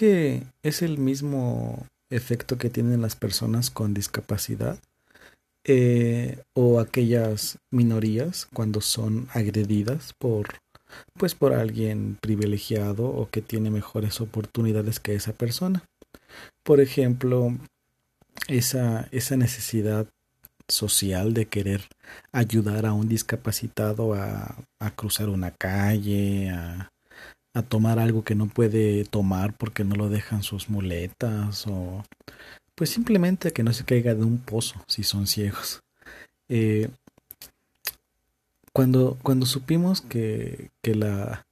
que es el mismo efecto que tienen las personas con discapacidad eh, o aquellas minorías cuando son agredidas por pues por alguien privilegiado o que tiene mejores oportunidades que esa persona. Por ejemplo, esa, esa necesidad social de querer ayudar a un discapacitado a, a cruzar una calle, a, a tomar algo que no puede tomar porque no lo dejan sus muletas o pues simplemente que no se caiga de un pozo si son ciegos. Eh, cuando, cuando supimos que, que, la,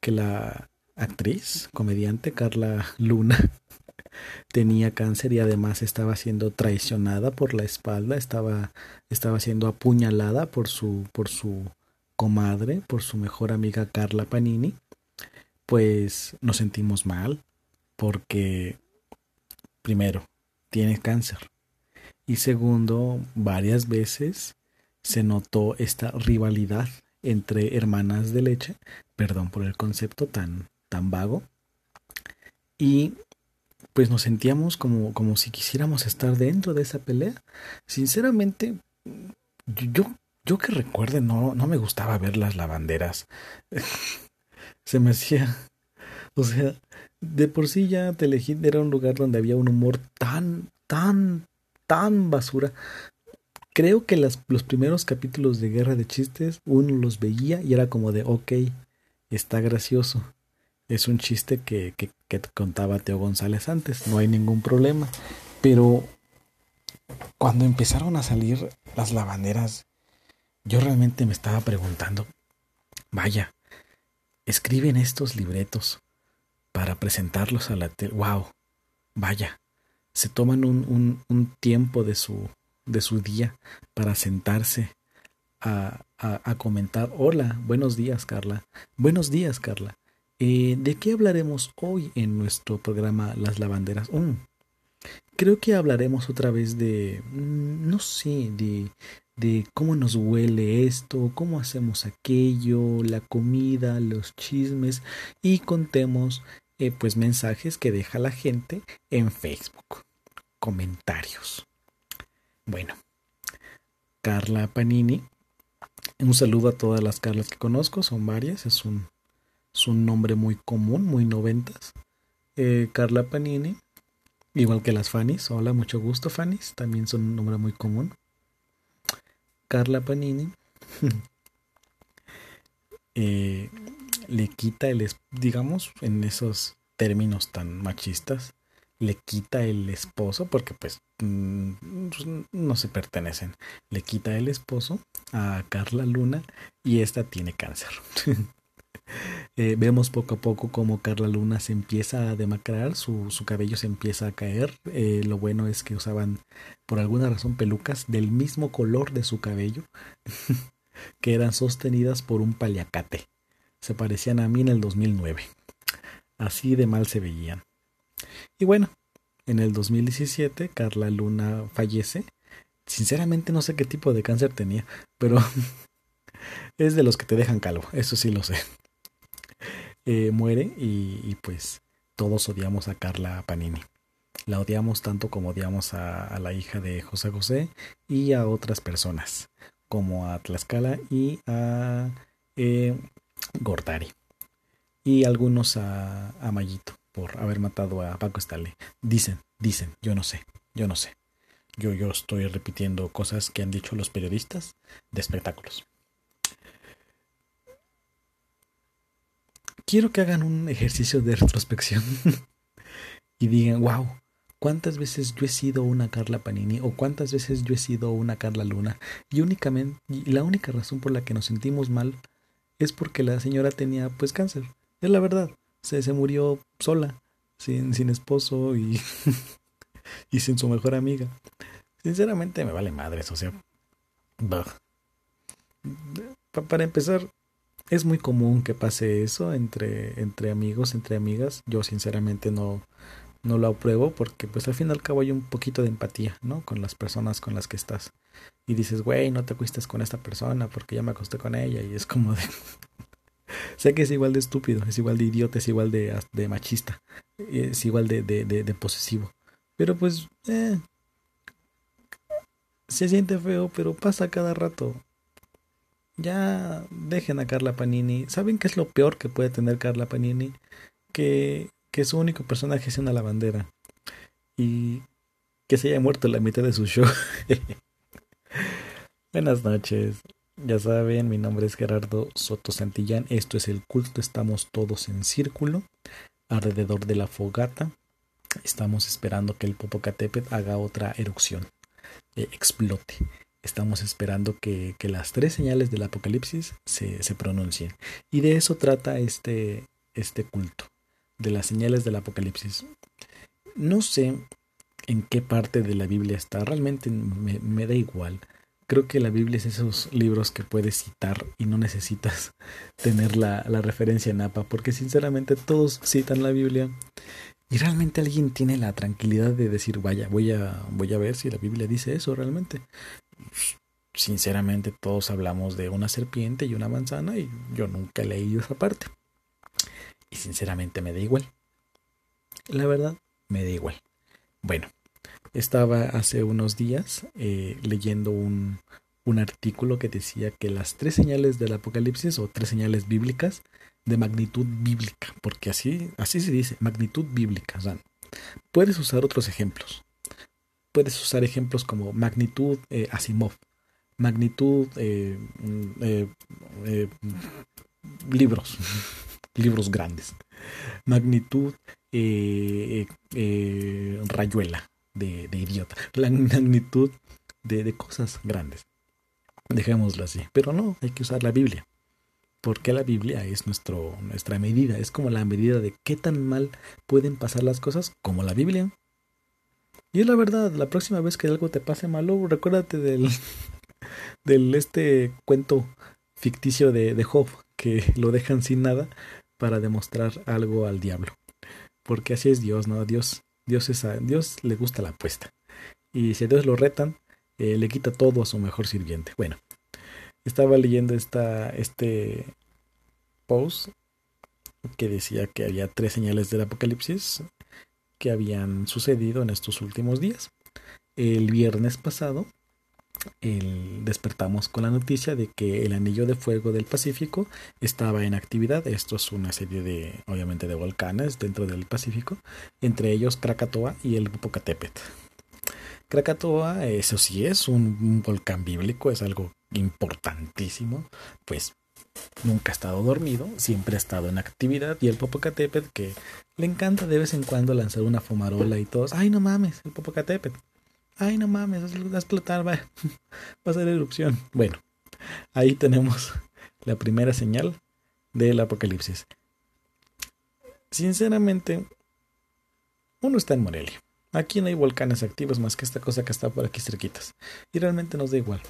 que la actriz, comediante Carla Luna tenía cáncer y además estaba siendo traicionada por la espalda, estaba, estaba siendo apuñalada por su, por su comadre, por su mejor amiga Carla Panini, pues nos sentimos mal porque primero tiene cáncer y segundo varias veces se notó esta rivalidad entre hermanas de leche, perdón por el concepto tan tan vago y pues nos sentíamos como como si quisiéramos estar dentro de esa pelea. Sinceramente yo yo que recuerde no no me gustaba ver las lavanderas. se me hacía, o sea, de por sí ya Telehit era un lugar donde había un humor tan, tan, tan basura. Creo que los primeros capítulos de Guerra de Chistes uno los veía y era como de, ok, está gracioso. Es un chiste que, que, que contaba Teo González antes, no hay ningún problema. Pero cuando empezaron a salir las lavanderas, yo realmente me estaba preguntando, vaya, escriben estos libretos para presentarlos a la tele. ¡Wow! Vaya, se toman un, un, un, tiempo de su, de su día para sentarse a, a, comentar. Hola, buenos días, Carla. Buenos días, Carla. Eh, ¿De qué hablaremos hoy en nuestro programa Las Lavanderas? Mm, creo que hablaremos otra vez de, mm, no sé, de de cómo nos huele esto, cómo hacemos aquello, la comida, los chismes y contemos eh, pues mensajes que deja la gente en Facebook, comentarios. Bueno, Carla Panini, un saludo a todas las Carlas que conozco, son varias, es un, nombre muy común, muy noventas. Eh, Carla Panini, igual que las Fannys, hola, mucho gusto Fannys, también son un nombre muy común. Carla Panini eh, le quita el, digamos, en esos términos tan machistas, le quita el esposo, porque pues, mm, pues no se pertenecen, le quita el esposo a Carla Luna y esta tiene cáncer. Eh, vemos poco a poco como Carla Luna se empieza a demacrar, su, su cabello se empieza a caer. Eh, lo bueno es que usaban por alguna razón pelucas del mismo color de su cabello, que eran sostenidas por un paliacate. Se parecían a mí en el 2009. Así de mal se veían. Y bueno, en el 2017 Carla Luna fallece. Sinceramente no sé qué tipo de cáncer tenía, pero es de los que te dejan calvo, eso sí lo sé. Eh, muere y, pues todos odiamos a Carla Panini. La odiamos tanto como odiamos a, a, la hija de José José y a otras personas, como a Tlaxcala y a eh, Gortari. Y algunos a, a Mayito por haber matado a Paco Stale. Dicen, dicen, yo no sé, yo no sé. Yo, yo estoy repitiendo cosas que han dicho los periodistas de espectáculos. Quiero que hagan un ejercicio de retrospección y digan, wow, ¿cuántas veces yo he sido una Carla Panini o cuántas veces yo he sido una Carla Luna? Y únicamente, la única razón por la que nos sentimos mal es porque la señora tenía pues cáncer. Es la verdad, se, se murió sola, sin, sin esposo y, y sin su mejor amiga. Sinceramente me vale madres, o sea... Para empezar, es muy común que pase eso entre, entre amigos, entre amigas. Yo sinceramente no, no lo apruebo porque pues al fin y al cabo hay un poquito de empatía, ¿no? Con las personas con las que estás. Y dices, güey, no te acuestes con esta persona porque ya me acosté con ella y es como de... sé que es igual de estúpido, es igual de idiota, es igual de, machista, es igual de, posesivo. Pero pues, eh, se siente feo, pero pasa cada rato. Ya dejen a Carla Panini. ¿Saben qué es lo peor que puede tener Carla Panini? Que, que su único personaje sea una lavandera. Y que se haya muerto la mitad de su show. Buenas noches. Ya saben, mi nombre es Gerardo Soto Santillán. Esto es el culto. Estamos todos en círculo alrededor de la fogata. Estamos esperando que el Popocatépetl haga otra erupción, eh, explote. Estamos esperando que, las tres señales del apocalipsis se, se, pronuncien. Y de eso trata este, este culto, de las señales del apocalipsis. No sé en qué parte de la Biblia está, realmente me, me da igual. Creo que la Biblia es esos libros que puedes citar y no necesitas tener la, la referencia en APA, porque sinceramente todos citan la Biblia y realmente alguien tiene la tranquilidad de decir, vaya, voy a, voy a ver si la Biblia dice eso realmente. Sinceramente todos hablamos de una serpiente y una manzana y yo nunca he leído esa parte. Y sinceramente me da igual. La verdad, me da igual. Bueno, estaba hace unos días eh, leyendo un, un artículo que decía que las tres señales del Apocalipsis o tres señales bíblicas de magnitud bíblica, porque así, así se dice, magnitud bíblica. puedes usar otros ejemplos. Puedes usar ejemplos como magnitud eh, Asimov, magnitud eh, mm, libros, libros grandes, magnitud rayuela, de, idiota, la magnitud de, cosas grandes. Dejémoslo así. Pero no, hay que usar la Biblia. Porque la Biblia es nuestro, nuestra medida. Es como la medida de qué tan mal pueden pasar las cosas como la Biblia. Y es la verdad, la próxima vez que algo te pase malo, recuérdate del, del este cuento ficticio de, de Job, que lo dejan sin nada para demostrar algo al diablo. Porque así es Dios, ¿no? Dios Dios, es Dios le gusta la apuesta. Y si a Dios lo retan, eh, le quita todo a su mejor sirviente. Bueno, estaba leyendo esta, este post que decía que había tres señales del apocalipsis que habían sucedido en estos últimos días. El viernes pasado despertamos con la noticia de que el anillo de fuego del Pacífico estaba en actividad. Esto es una serie de, obviamente, de volcanes dentro del Pacífico, entre ellos Krakatoa y el Popocatépetl. Krakatoa, eso sí es un, volcán bíblico, es algo importantísimo, pues nunca ha estado dormido, siempre ha estado en actividad y el Popocatépetl que le encanta de vez en cuando lanzar una fumarola y todos, ay no mames, el Popocatépetl ay, no mames, va a explotar, va, va a ser erupción. Bueno, ahí tenemos la primera señal del apocalipsis. Sinceramente, uno está en Morelia. Aquí no hay volcanes activos más que esta cosa que está por aquí cerquitas. Y realmente nos da igual.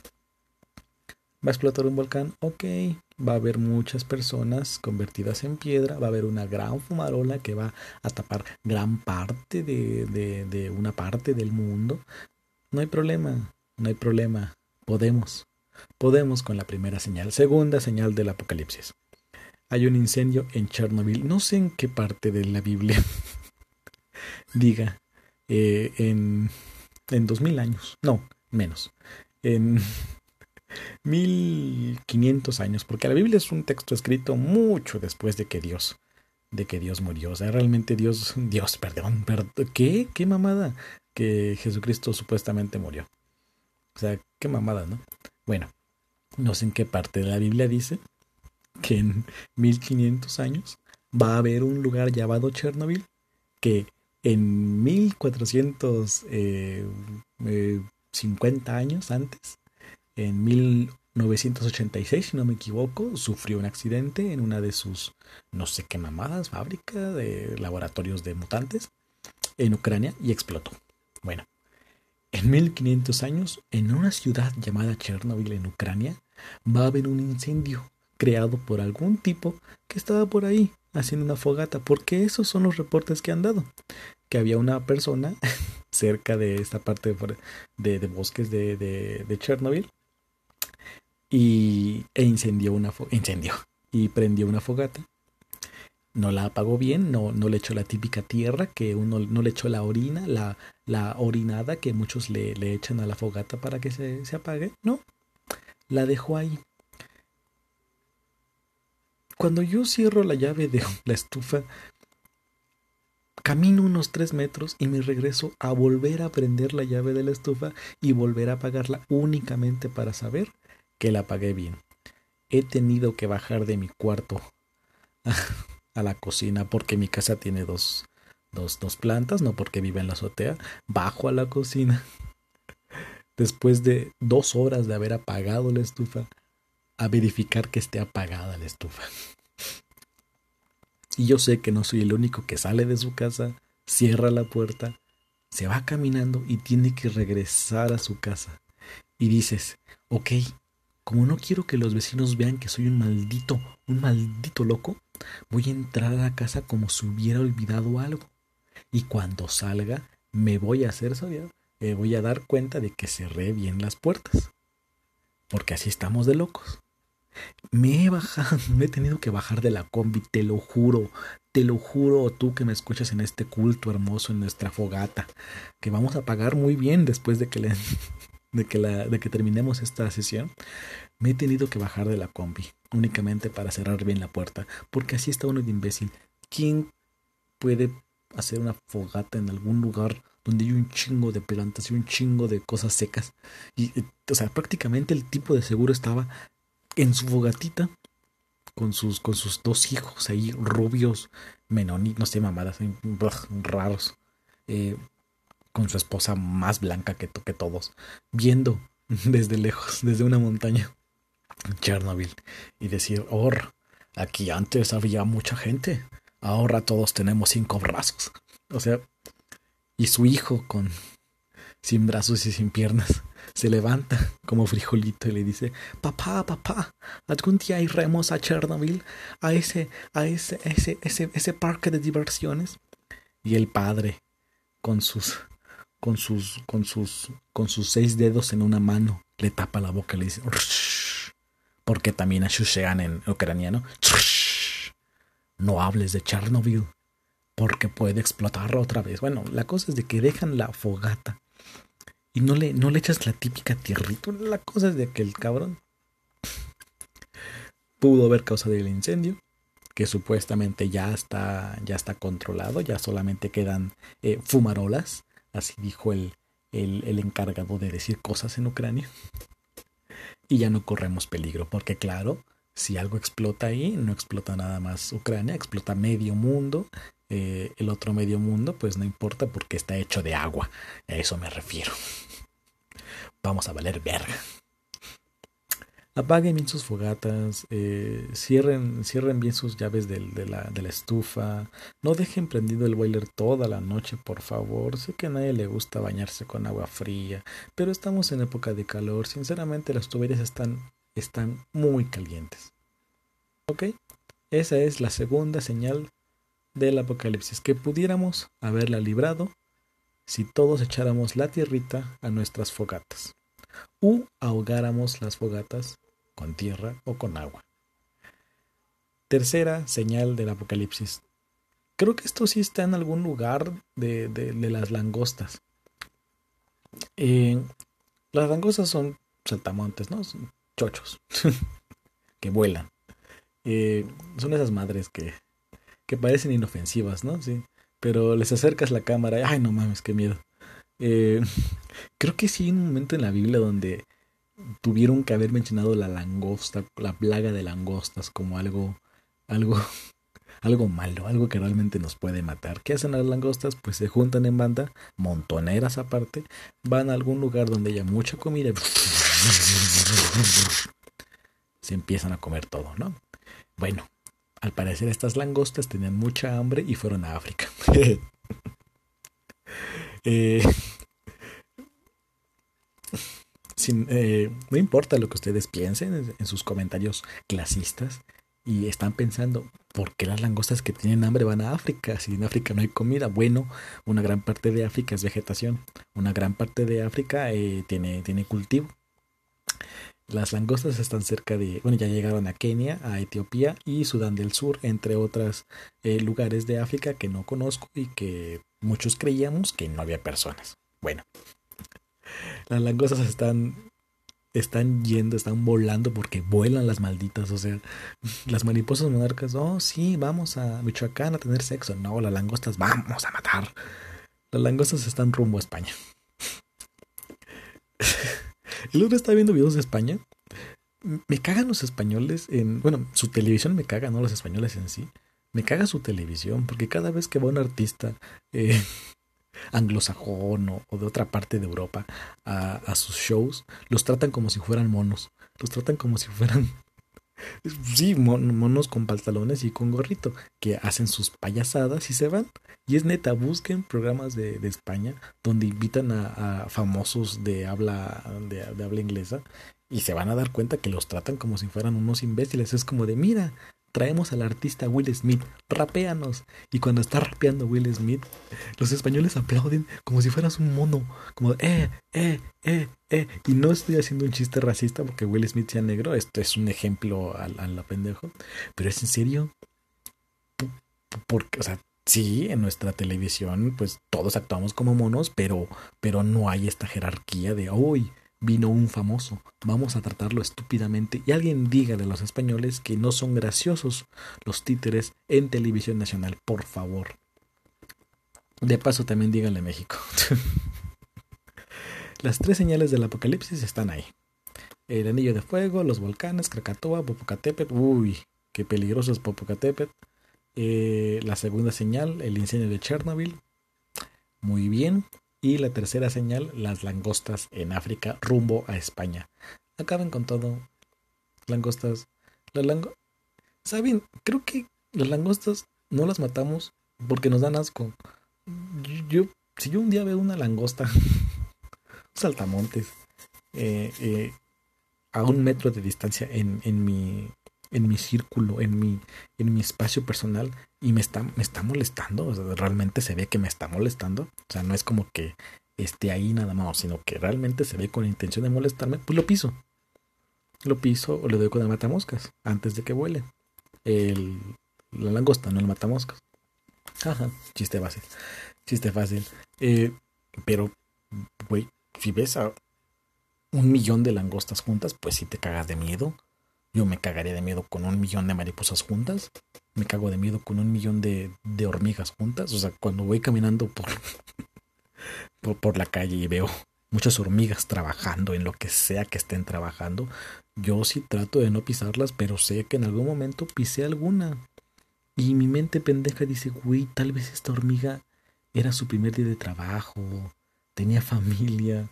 ¿Va a explotar un volcán? Ok. Va a haber muchas personas convertidas en piedra. Va a haber una gran fumarola que va a tapar gran parte de, una parte del mundo. No hay problema, no hay problema. Podemos. Podemos con la primera señal. Segunda señal del apocalipsis. Hay un incendio en Chernobyl. No sé en qué parte de la Biblia diga eh, en, en 2000 años. No, menos. En 1500 años. Porque la Biblia es un texto escrito mucho después de que Dios de que Dios murió. O sea, realmente Dios, Dios, perdón, perdón ¿qué? ¿Qué mamada? que Jesucristo supuestamente murió. O sea, qué mamada, ¿no? Bueno, no sé en qué parte de la Biblia dice que en 1500 años va a haber un lugar llamado Chernobyl que en 1450 eh, eh, años antes, en 1986, si no me equivoco, sufrió un accidente en una de sus, no sé qué mamadas, fábrica de laboratorios de mutantes en Ucrania y explotó. Bueno, en 1500 años, en una ciudad llamada Chernobyl en Ucrania, va a haber un incendio creado por algún tipo que estaba por ahí haciendo una fogata, porque esos son los reportes que han dado, que había una persona cerca de esta parte de, bosques de, de, Chernobyl y, e incendió una incendió, y prendió una fogata. No la apagó bien, no, no le echó la típica tierra, que uno no le echó la orina, la, la orinada que muchos le, le echan a la fogata para que se, se apague. No, la dejó ahí. Cuando yo cierro la llave de la estufa, camino unos tres metros y me regreso a volver a prender la llave de la estufa y volver a apagarla únicamente para saber que la apagué bien. He tenido que bajar de mi cuarto a, la cocina porque mi casa tiene dos, dos, dos plantas, no porque vive en la azotea. Bajo a la cocina después de dos horas de haber apagado la estufa a verificar que esté apagada la estufa. Y yo sé que no soy el único que sale de su casa, cierra la puerta, se va caminando y tiene que regresar a su casa. Y dices, ok, como no quiero que los vecinos vean que soy un maldito, un maldito loco, voy a entrar a la casa como si hubiera olvidado algo. Y cuando salga, me voy a hacer saber, me voy a dar cuenta de que cerré bien las puertas. Porque así estamos de locos. Me he bajado, me he tenido que bajar de la combi, te lo juro, te lo juro, tú que me escuchas en este culto hermoso, en nuestra fogata, que vamos a pagar muy bien después de que, le, de que, la, de que terminemos esta sesión. Me he tenido que bajar de la combi, únicamente para cerrar bien la puerta, porque así está uno de imbécil. ¿Quién puede hacer una fogata en algún lugar donde hay un chingo de plantas y un chingo de cosas secas? Y, o sea, prácticamente el tipo de seguro estaba en su fogatita con sus, con sus dos hijos ahí rubios, menonitos, no sé, mamadas, raros, eh, con su esposa más blanca que, que todos, viendo desde lejos, desde una montaña, Chernobyl, y decir, oh, aquí antes había mucha gente, ahora todos tenemos cinco brazos. O sea, y su hijo con sin brazos y sin piernas se levanta como frijolito y le dice, papá, papá, algún día iremos a Chernobyl, a ese, a ese, ese, ese, ese parque de diversiones. Y el padre, con sus, con sus, con sus, con sus seis dedos en una mano, le tapa la boca y le dice, porque también ashushean en ucraniano, no hables de Chernobyl, porque puede explotar otra vez. Bueno, la cosa es de que dejan la fogata y no le, no le echas la típica tierrita. La cosa es de que el cabrón pudo haber causado el incendio, que supuestamente ya está, ya está controlado, ya solamente quedan eh, fumarolas, así dijo el, el, el encargado de decir cosas en Ucrania. Y ya no corremos peligro, porque claro, si algo explota ahí, no explota nada más Ucrania, explota medio mundo. Eh, el otro medio mundo, pues no importa porque está hecho de agua. A eso me refiero. Vamos a valer verga. Apaguen bien sus fogatas, eh, cierren, cierren bien sus llaves de, la, estufa, no dejen prendido el boiler toda la noche, por favor. Sé que a nadie le gusta bañarse con agua fría, pero estamos en época de calor. Sinceramente, las tuberías están están muy calientes. ¿Ok? Esa es la segunda señal del apocalipsis, que pudiéramos haberla librado si todos echáramos la tierrita a nuestras fogatas, u ahogáramos las fogatas con tierra o con agua. Tercera señal del apocalipsis. Creo que esto sí está en algún lugar de, las langostas. Eh, las langostas son saltamontes, ¿no? chochos que vuelan. Eh, son esas madres que, que parecen inofensivas, ¿no? Sí. Pero les acercas la cámara y, ay, no mames, qué miedo. Eh, creo que sí hay un momento en la Biblia donde tuvieron que haber mencionado la langosta, la plaga de langostas como algo, algo, algo malo, algo que realmente nos puede matar. ¿Qué hacen las langostas? Pues se juntan en banda, montoneras aparte, van a algún lugar donde haya mucha comida se empiezan a comer todo, ¿no? Bueno, al parecer estas langostas tenían mucha hambre y fueron a África. Eh, eh, no importa lo que ustedes piensen en sus comentarios clasistas y están pensando, ¿por qué las langostas que tienen hambre van a África? Si en África no hay comida, bueno, una gran parte de África es vegetación, una gran parte de África eh, tiene, tiene cultivo. Las langostas están cerca de, bueno, ya llegaron a Kenia, a Etiopía y Sudán del Sur, entre otros lugares de África que no conozco y que muchos creíamos que no había personas. Bueno, las langostas están están yendo, están volando porque vuelan las malditas, o sea, las mariposas monarcas, oh sí, vamos a Michoacán a tener sexo, no, las langostas, vamos a matar. Las langostas están rumbo a España. El otro está viendo videos de España. Me cagan los españoles en. Bueno, su televisión me caga, no los españoles en sí. Me caga su televisión, porque cada vez que va un artista eh, anglosajón o, de otra parte de Europa a, sus shows, los tratan como si fueran monos. Los tratan como si fueran sí, monos con pantalones y con gorrito, que hacen sus payasadas y se van. Y es neta, busquen programas de, España donde invitan a, famosos de habla, de, habla inglesa y se van a dar cuenta que los tratan como si fueran unos imbéciles. Es como de, mira, traemos al artista Will Smith, rapéanos. Y cuando está rapeando Will Smith, los españoles aplauden como si fueras un mono, como, eh, eh, eh, eh. Y no estoy haciendo un chiste racista porque Will Smith sea negro, esto es un ejemplo a, la pendejo, pero es en serio. Porque, o sea, sí, en nuestra televisión, pues todos actuamos como monos, pero, pero no hay esta jerarquía de, hoy vino un famoso, vamos a tratarlo estúpidamente y alguien dígale a los españoles que no son graciosos los títeres en televisión nacional, por favor. De paso también díganle a México. Las tres señales del apocalipsis están ahí. El anillo de fuego, los volcanes, Krakatoa, Popocatépetl. Uy, qué peligroso es Popocatépetl. Eh, la segunda señal, el incendio de Chernobyl. Muy bien. Y la tercera señal, las langostas en África rumbo a España. Acaben con todo. Langostas. Las lango ¿Saben? Creo que las langostas no las matamos porque nos dan asco. Yo, si yo un día veo una langosta, saltamontes, eh, eh, a un metro de distancia en, en mi en mi círculo, en mi, en mi espacio personal y me está, me está molestando, realmente se ve que me está molestando, o sea, no es como que esté ahí nada más, sino que realmente se ve con intención de molestarme, pues lo piso. Lo piso o le doy con el matamoscas antes de que vuele. El, la langosta, no el matamoscas. Ajá, chiste fácil. Chiste fácil. Eh, pero, güey, si ves a un millón de langostas juntas, pues si te cagas de miedo. Yo me cagaría de miedo con un millón de mariposas juntas. Me cago de miedo con un millón de, de hormigas juntas. O sea, cuando voy caminando por, por, por, la calle y veo muchas hormigas trabajando en lo que sea que estén trabajando, yo sí trato de no pisarlas, pero sé que en algún momento pisé alguna. Y mi mente pendeja dice, güey, tal vez esta hormiga era su primer día de trabajo, tenía familia,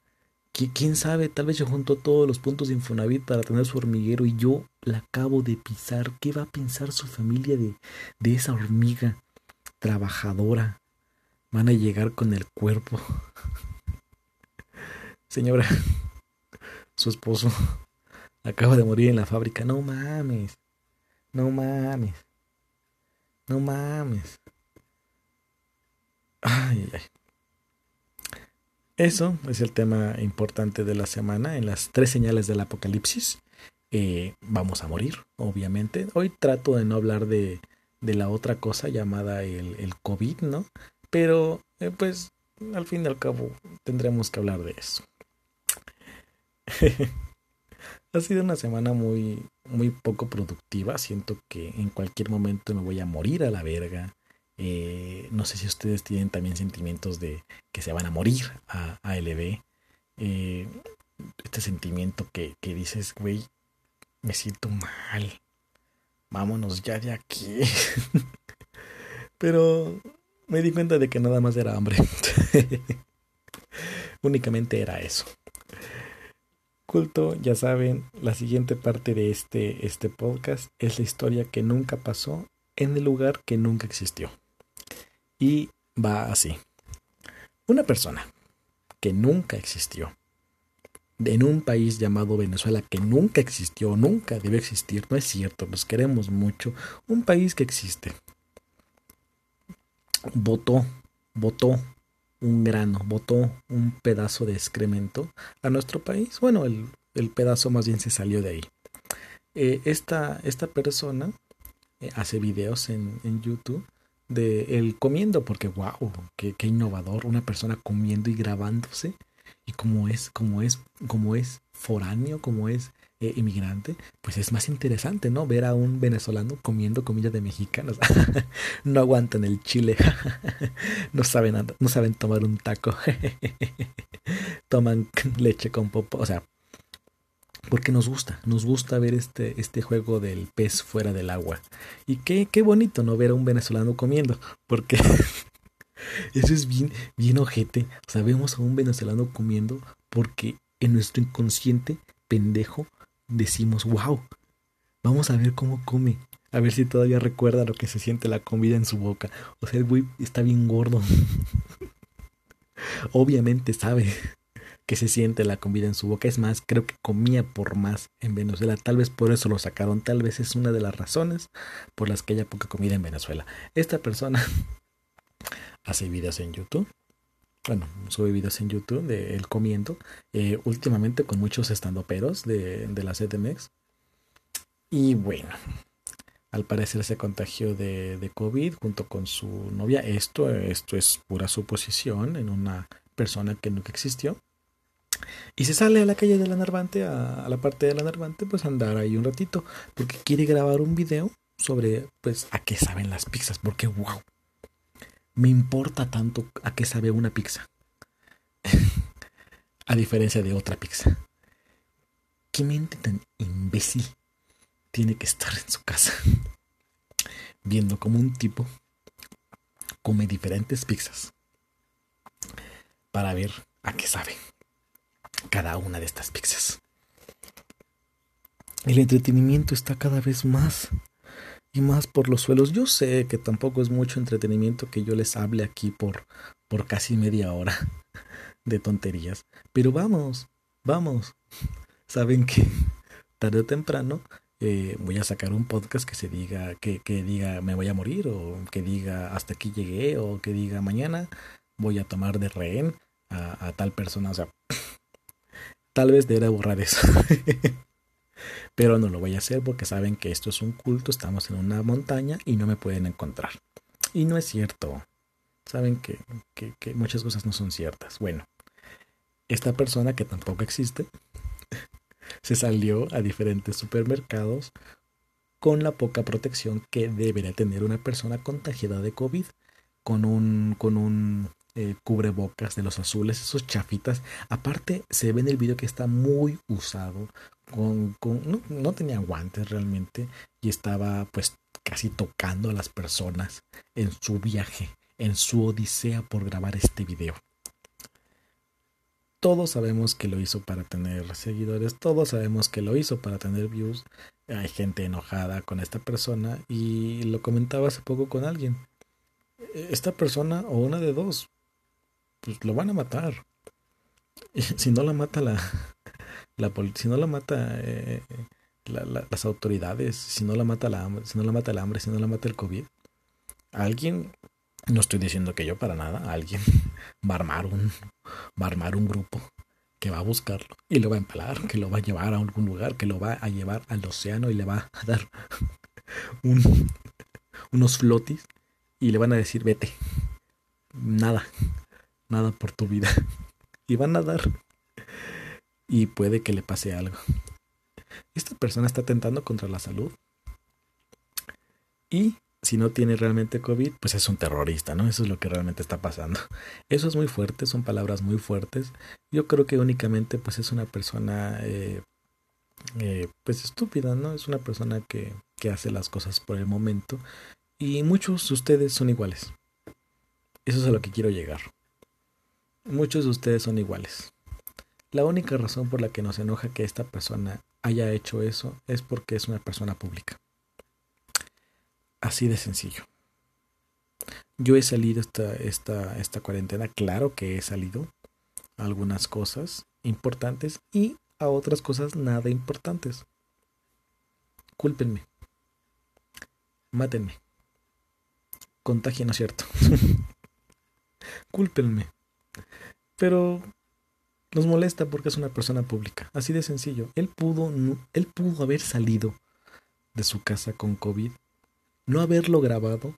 quién sabe, tal vez yo junto todos los puntos de Infonavit para tener su hormiguero y yo la acabo de pisar. ¿Qué va a pensar su familia de, de esa hormiga trabajadora? Van a llegar con el cuerpo. Señora, su esposo acaba de morir en la fábrica. No mames. No mames. No mames. Ay, ay. Eso es el tema importante de la semana en las tres señales del apocalipsis. Eh, vamos a morir, obviamente. Hoy trato de no hablar de, de la otra cosa llamada el, el COVID, ¿no? Pero, eh, pues, al fin y al cabo, tendremos que hablar de eso. ha sido una semana muy, muy poco productiva. Siento que en cualquier momento me voy a morir a la verga. Eh, no sé si ustedes tienen también sentimientos de que se van a morir a, LB. Eh, este sentimiento que, que dices, güey, me siento mal. Vámonos ya de aquí. Pero me di cuenta de que nada más era hambre. Únicamente era eso. Culto, ya saben, la siguiente parte de este, este podcast es la historia que nunca pasó en el lugar que nunca existió. Y va así. Una persona que nunca existió en un país llamado Venezuela que nunca existió, nunca debe existir, no es cierto, nos queremos mucho, un país que existe, votó, votó un grano, votó un pedazo de excremento a nuestro país. Bueno, el, el pedazo más bien se salió de ahí. Eh, esta, esta persona eh, hace videos en, en, YouTube de él comiendo, porque wow, qué, qué, innovador, una persona comiendo y grabándose, y como es, como es, como es foráneo, como es eh, inmigrante, pues es más interesante, ¿no? Ver a un venezolano comiendo comida de mexicanos. no aguantan el chile. no saben no saben tomar un taco. Toman leche con popo, o sea, porque nos gusta, nos gusta ver este, este juego del pez fuera del agua. Y qué, qué bonito no ver a un venezolano comiendo, porque eso es bien, bien ojete. O sea, vemos a un venezolano comiendo porque en nuestro inconsciente pendejo decimos, wow, vamos a ver cómo come. A ver si todavía recuerda lo que se siente la comida en su boca. O sea, el güey está bien gordo. Obviamente sabe que se siente la comida en su boca. Es más, creo que comía por más en Venezuela. Tal vez por eso lo sacaron. Tal vez es una de las razones por las que haya poca comida en Venezuela. Esta persona hace videos en YouTube bueno, sube videos en YouTube de él comiendo, eh, últimamente con muchos estandoperos de, de la CDMX. Y bueno, al parecer se contagió de, de, COVID junto con su novia. Esto, esto es pura suposición en una persona que nunca existió. Y se sale a la calle de la Narvante, a, la parte de la Narvante, pues andar ahí un ratito, porque quiere grabar un video sobre, pues, a qué saben las pizzas, porque wow, me importa tanto a qué sabe una pizza. a diferencia de otra pizza. ¿Qué mente tan imbécil tiene que estar en su casa viendo como un tipo come diferentes pizzas para ver a qué sabe cada una de estas pizzas? El entretenimiento está cada vez más y más por los suelos. Yo sé que tampoco es mucho entretenimiento que yo les hable aquí por, por casi media hora de tonterías, pero vamos, vamos. Saben que tarde o temprano eh, voy a sacar un podcast que se diga, que, que diga me voy a morir, o que diga hasta aquí llegué, o que diga mañana voy a tomar de rehén a, a tal persona. O sea, tal vez debería borrar eso. Pero no lo voy a hacer porque saben que esto es un culto, estamos en una montaña y no me pueden encontrar. Y no es cierto. Saben que, que, que muchas cosas no son ciertas. Bueno, esta persona que tampoco existe se salió a diferentes supermercados con la poca protección que debería tener una persona contagiada de COVID, con un, con un eh, cubrebocas de los azules, esos chafitas. Aparte, se ve en el video que está muy usado, con, con no, tenía guantes realmente y estaba pues casi tocando a las personas en su viaje, en su odisea por grabar este video. Todos sabemos que lo hizo para tener seguidores, todos sabemos que lo hizo para tener views. Hay gente enojada con esta persona y lo comentaba hace poco con alguien. Esta persona o una de dos, pues lo van a matar. Si no la mata la, la si no la mata eh, las autoridades, si no la mata la hambre, si no la mata el hambre, si no la mata el COVID, alguien, no estoy diciendo que yo para nada, alguien va a armar un, va a armar un grupo que va a buscarlo y lo va a empalar, que lo va a llevar a algún lugar, que lo va a llevar al océano y le va a dar un, unos flotis y le van a decir vete, nada, nada por tu vida. Y van a dar y puede que le pase algo. Esta persona está tentando contra la salud. Y si no tiene realmente COVID, pues es un terrorista, ¿no? Eso es lo que realmente está pasando. Eso es muy fuerte, son palabras muy fuertes. Yo creo que únicamente pues es una persona eh, eh, pues estúpida, ¿no? Es una persona que, que hace las cosas por el momento. Y muchos de ustedes son iguales. Eso es a lo que quiero llegar. Muchos de ustedes son iguales. La única razón por la que nos enoja que esta persona haya hecho eso es porque es una persona pública. Así de sencillo. Yo he salido esta, esta, esta cuarentena, claro que he salido a algunas cosas importantes y a otras cosas nada importantes. Cúlpenme. Mátenme. Contagio, ¿no es cierto? Cúlpenme. Pero Nos molesta porque es una persona pública. Así de sencillo. Él pudo, él pudo haber salido de su casa con COVID, no haberlo grabado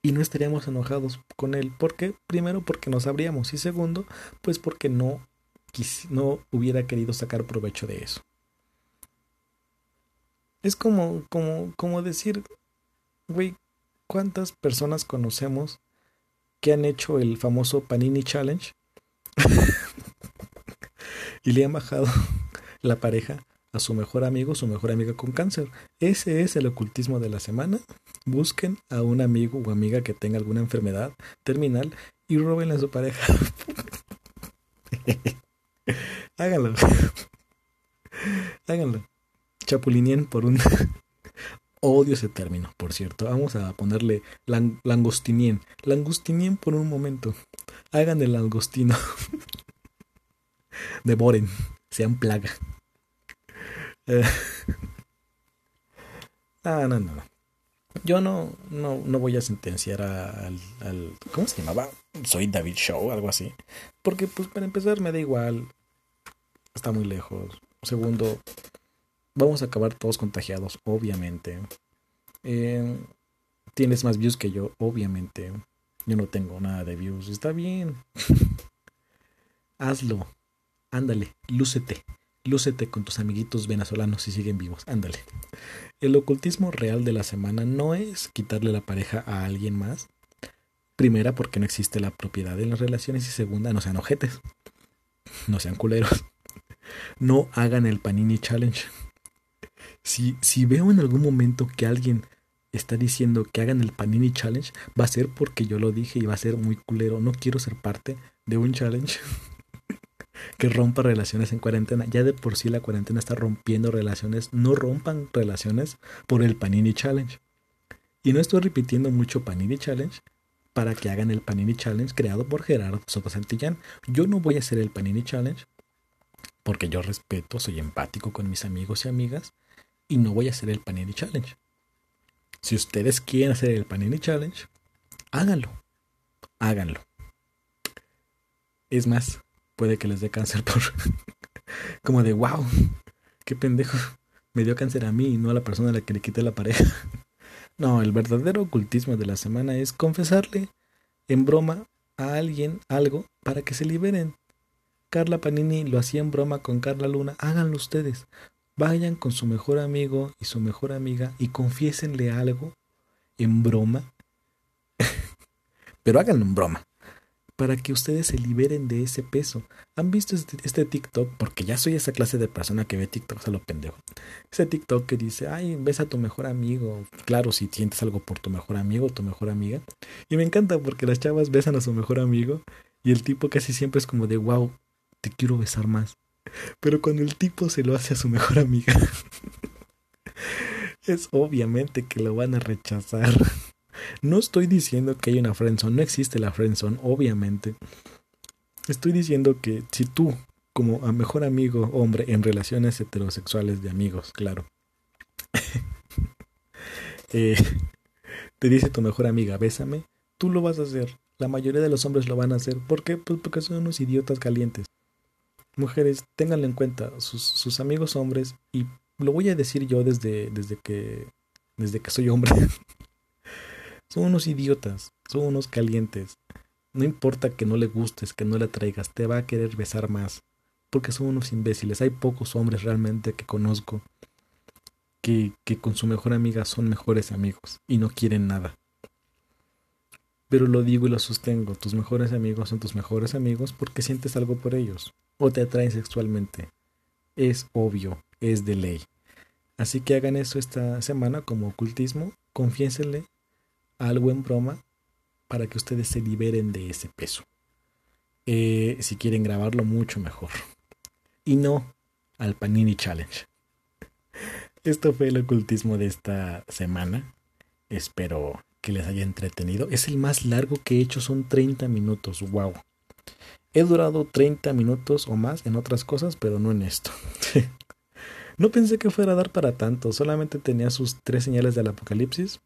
y no estaríamos enojados con él. ¿Por qué? Primero porque no sabríamos y segundo, pues porque no, no hubiera querido sacar provecho de eso. Es como, como, como decir, güey, ¿cuántas personas conocemos que han hecho el famoso Panini Challenge? y le han bajado la pareja a su mejor amigo, su mejor amiga con cáncer. Ese es el ocultismo de la semana. Busquen a un amigo o amiga que tenga alguna enfermedad terminal y robenle a su pareja. Háganlo. Háganlo. Chapulinien por un... Odio ese término, por cierto. Vamos a ponerle langostinien. Langostinien por un momento. Hagan el langostino. Devoren. Sean plaga. Ah, no, no. Yo no, no, no voy a sentenciar al, al, ¿Cómo se llamaba? Soy David Show, algo así. Porque, pues, para empezar, me da igual. Está muy lejos. Segundo, vamos a acabar todos contagiados, obviamente. Eh, tienes más views que yo, obviamente. Yo no tengo nada de views. Está bien. Hazlo. Ándale, lúcete. Lúcete con tus amiguitos venezolanos si siguen vivos. Ándale. El ocultismo real de la semana no es quitarle la pareja a alguien más. Primera, porque no existe la propiedad en las relaciones. Y segunda, no sean ojetes. No sean culeros. No hagan el Panini Challenge. Si, veo en algún momento que alguien está diciendo que hagan el Panini Challenge, va a ser porque yo lo dije y va a ser muy culero. No quiero ser parte de un challenge que rompa relaciones en cuarentena. Ya de por sí la cuarentena está rompiendo relaciones. No rompan relaciones por el Panini Challenge. Y no estoy repitiendo mucho Panini Challenge para que hagan el Panini Challenge creado por Gerardo Soto Santillán. Yo no voy a hacer el Panini Challenge porque yo respeto, soy empático con mis amigos y amigas y no voy a hacer el Panini Challenge. Si ustedes quieren hacer el Panini Challenge, háganlo. Háganlo. Es más, puede que les dé cáncer por... como de, wow, qué pendejo. Me dio cáncer a mí y no a la persona a la que le quité la pareja. no, el verdadero ocultismo de la semana es confesarle en broma a alguien algo para que se liberen. Carla Panini lo hacía en broma con Carla Luna. Háganlo ustedes. Vayan con su mejor amigo y su mejor amiga y confiésenle algo en broma. Pero háganlo en broma para que ustedes se liberen de ese peso. ¿Han visto este, este, TikTok? Porque ya soy esa clase de persona que ve TikTok a lo pendejo. Ese TikTok que dice, ay, ves a tu mejor amigo. Claro, si sientes algo por tu mejor amigo o tu mejor amiga. Y me encanta porque las chavas besan a su mejor amigo y el tipo casi siempre es como de, wow, te quiero besar más. Pero cuando el tipo se lo hace a su mejor amiga, es obviamente que lo van a rechazar. No estoy diciendo que hay una friendzone, no existe la friendzone, obviamente. Estoy diciendo que si tú, como a mejor amigo hombre en relaciones heterosexuales de amigos, claro, eh, te dice tu mejor amiga, bésame, tú lo vas a hacer. La mayoría de los hombres lo van a hacer. ¿Por qué? Pues porque son unos idiotas calientes. Mujeres, ténganlo en cuenta, sus, sus amigos hombres, y lo voy a decir yo desde, desde que desde que soy hombre. Son unos idiotas, son unos calientes. No importa que no le gustes, que no le traigas, te va a querer besar más. Porque son unos imbéciles. Hay pocos hombres realmente que conozco que, que con su mejor amiga son mejores amigos y no quieren nada. Pero lo digo y lo sostengo, tus mejores amigos son tus mejores amigos porque sientes algo por ellos o te atraen sexualmente. Es obvio, es de ley. Así que hagan eso esta semana como ocultismo, confiénsenle algo en broma para que ustedes se liberen de ese peso. Eh, si quieren grabarlo, mucho mejor. Y no al Panini Challenge. Esto fue el ocultismo de esta semana. Espero que les haya entretenido. Es el más largo que he hecho, son 30 minutos. ¡Wow! He durado 30 minutos o más en otras cosas, pero no en esto. no pensé que fuera a dar para tanto, solamente tenía sus tres señales del apocalipsis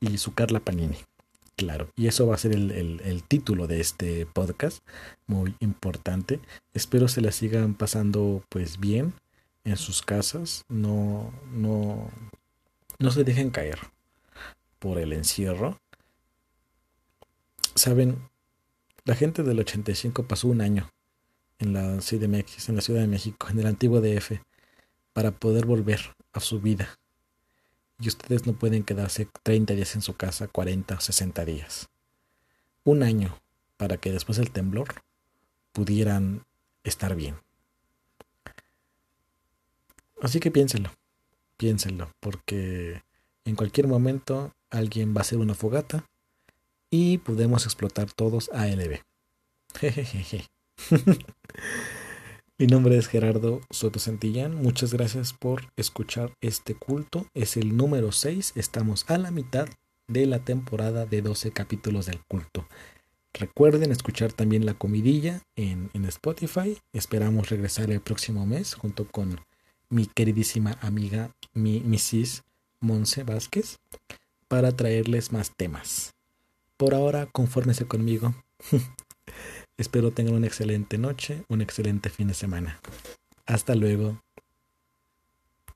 y su Carla Panini. Claro, y eso va a ser el, el, título de este podcast, muy importante. Espero se la sigan pasando pues bien en sus casas, no, no, no se dejen caer por el encierro. Saben, la gente del 85 pasó un año en la CDMX, en la Ciudad de México, en el antiguo DF, para poder volver a su vida y ustedes no pueden quedarse 30 días en su casa, 40 o 60 días. Un año para que después del temblor pudieran estar bien. Así que piénsenlo, piénsenlo, porque en cualquier momento alguien va a hacer una fogata y podemos explotar todos ALB. Jejeje. Mi nombre es Gerardo Soto Santillán. Muchas gracias por escuchar este culto. Es el número 6. Estamos a la mitad de la temporada de 12 capítulos del culto. Recuerden escuchar también la comidilla en, Spotify. Esperamos regresar el próximo mes junto con mi queridísima amiga, mi Mrs. Monse Vázquez, para traerles más temas. Por ahora, confórmese conmigo. Espero tengan una excelente noche, un excelente fin de semana. Hasta luego.